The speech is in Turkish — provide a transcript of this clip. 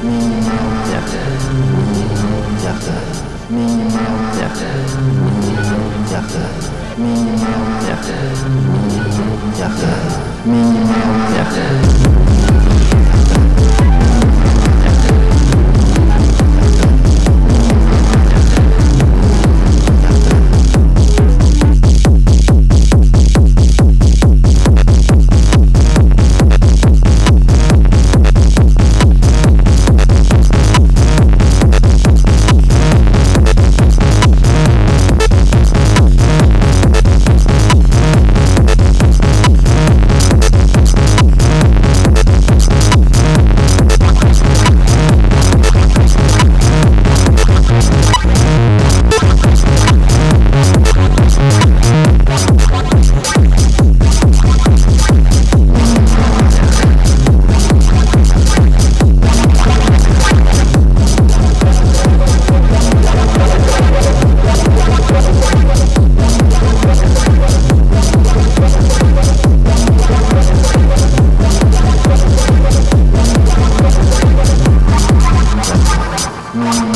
Yaktı. Yaktı. Yaktı. Yaktı. Yeah.